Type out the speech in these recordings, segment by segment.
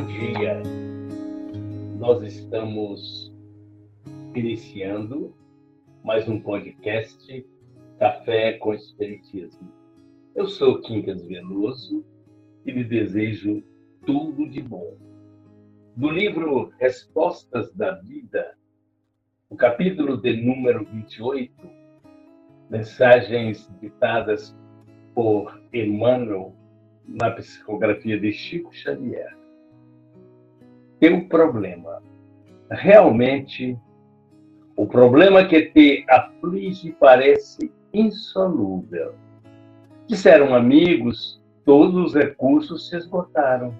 Bom dia. Nós estamos iniciando mais um podcast Café com Espiritismo. Eu sou Quincas Veloso e lhe desejo tudo de bom. Do livro Respostas da Vida, o capítulo de número 28, mensagens ditadas por Emmanuel na psicografia de Chico Xavier. Teu problema. Realmente, o problema que te aflige parece insolúvel. Disseram amigos, todos os recursos se esgotaram.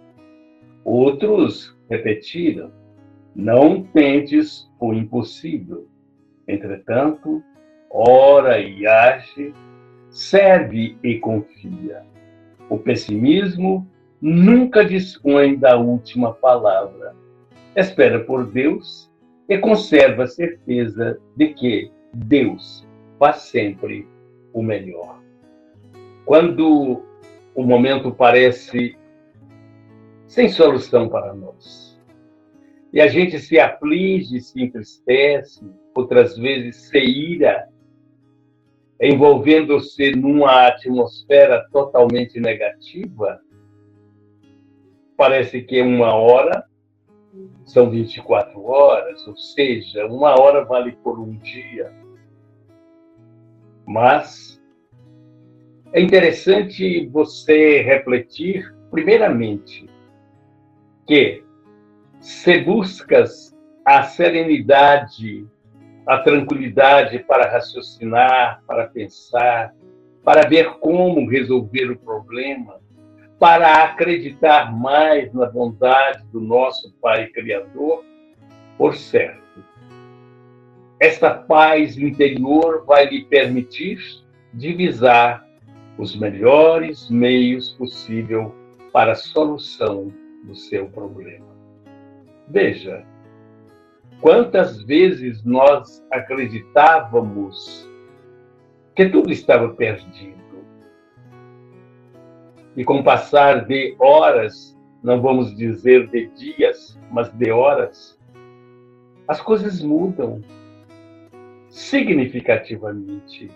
Outros repetiram, não tentes o impossível. Entretanto, ora e age, serve e confia. O pessimismo nunca dispõe da última palavra. Espera por Deus e conserva a certeza de que Deus faz sempre o melhor. Quando o momento parece sem solução para nós, e a gente se aflige, se entristece, outras vezes se ira, envolvendo-se numa atmosfera totalmente negativa, parece que uma hora são 24 horas, ou seja, uma hora vale por um dia. Mas é interessante você refletir, primeiramente, que se buscas a serenidade a tranquilidade para raciocinar, para pensar, para ver como resolver o problema, para acreditar mais na bondade do nosso Pai Criador, por certo. Esta paz interior vai lhe permitir divisar os melhores meios possível para a solução do seu problema. Veja, Quantas vezes nós acreditávamos que tudo estava perdido? E com o passar de horas, não vamos dizer de dias, mas de horas, as coisas mudam significativamente.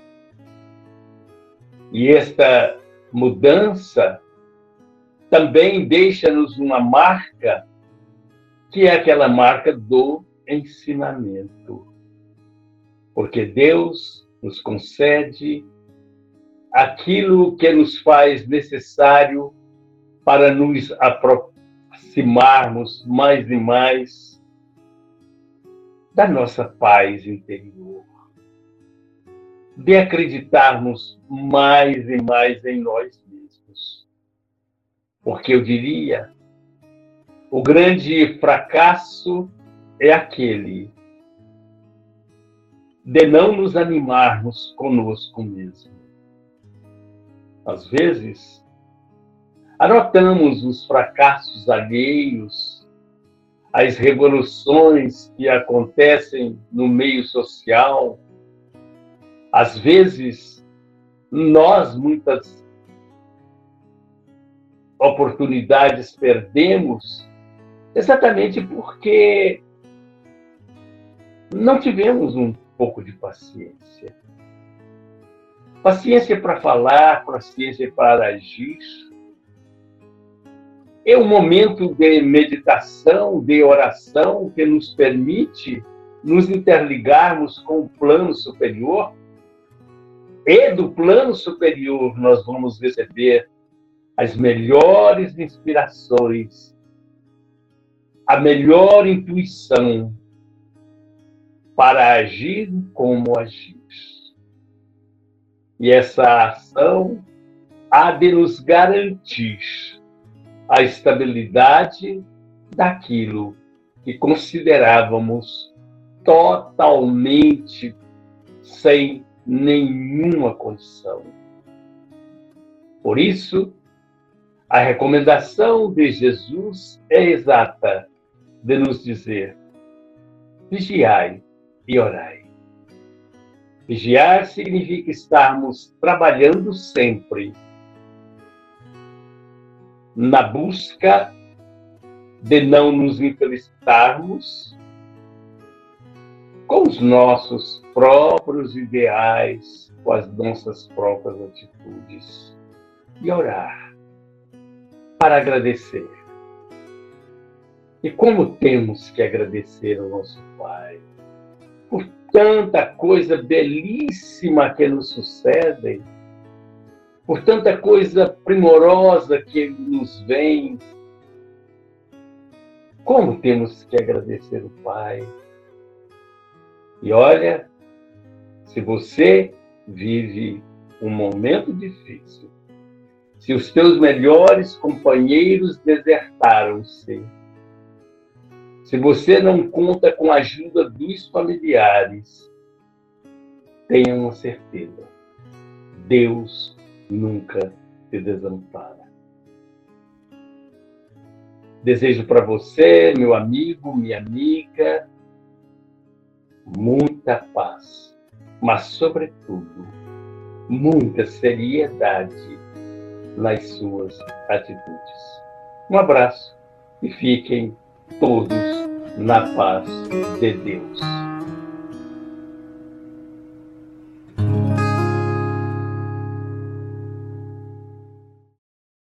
E esta mudança também deixa-nos uma marca, que é aquela marca do ensinamento. Porque Deus nos concede aquilo que nos faz necessário para nos aproximarmos mais e mais da nossa paz interior, de acreditarmos mais e mais em nós mesmos. Porque eu diria, o grande fracasso é aquele de não nos animarmos conosco mesmo. Às vezes, anotamos os fracassos alheios, as revoluções que acontecem no meio social. Às vezes, nós muitas oportunidades perdemos exatamente porque não tivemos um pouco de paciência. Paciência para falar, paciência para agir. É um momento de meditação, de oração, que nos permite nos interligarmos com o plano superior. E do plano superior nós vamos receber as melhores inspirações, a melhor intuição, para agir como agir. E essa ação há de nos garantir a estabilidade daquilo que considerávamos totalmente sem nenhuma condição. Por isso, a recomendação de Jesus é exata de nos dizer: vigiai e orai. Vigiar significa estarmos trabalhando sempre na busca de não nos infelicitarmos com os nossos próprios ideais, com as nossas próprias atitudes e orar para agradecer. E como temos que agradecer ao nosso Pai por tanta coisa belíssima que nos sucede, por tanta coisa primorosa que nos vem. Como temos que agradecer o Pai? E olha, se você vive um momento difícil, se os teus melhores companheiros desertaram-se, se você não conta com a ajuda dos familiares, tenha uma certeza: Deus nunca te desampara. Desejo para você, meu amigo, minha amiga, muita paz, mas, sobretudo, muita seriedade nas suas atitudes. Um abraço e fiquem todos na paz de Deus.